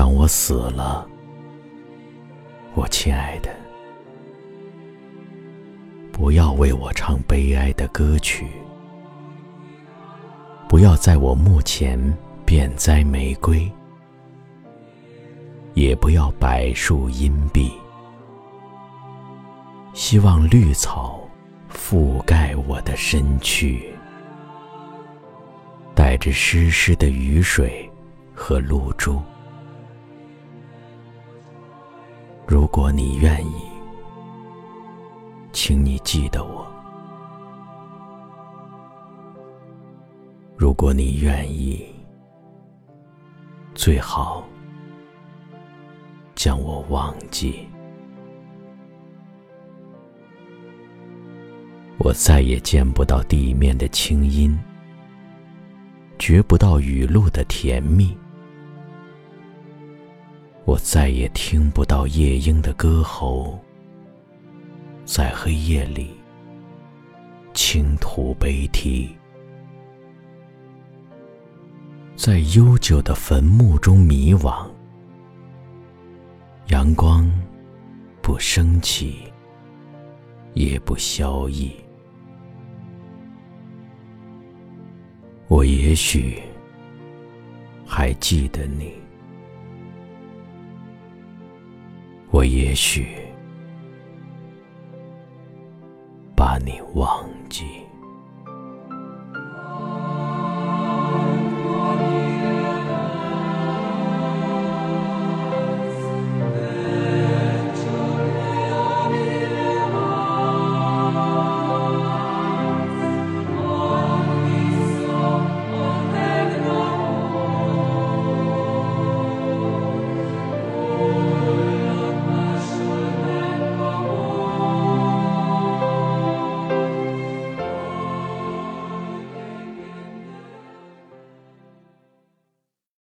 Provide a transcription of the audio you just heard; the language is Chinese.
当我死了，我亲爱的，不要为我唱悲哀的歌曲，不要在我墓前遍栽玫瑰，也不要摆树荫蔽。希望绿草覆盖我的身躯，带着湿湿的雨水和露珠。如果你愿意，请你记得我；如果你愿意，最好将我忘记。我再也见不到地面的清音，觉不到雨露的甜蜜。我再也听不到夜莺的歌喉，在黑夜里倾吐悲啼，在悠久的坟墓中迷惘。阳光不升起，也不消翳。我也许还记得你。我也许把你忘记。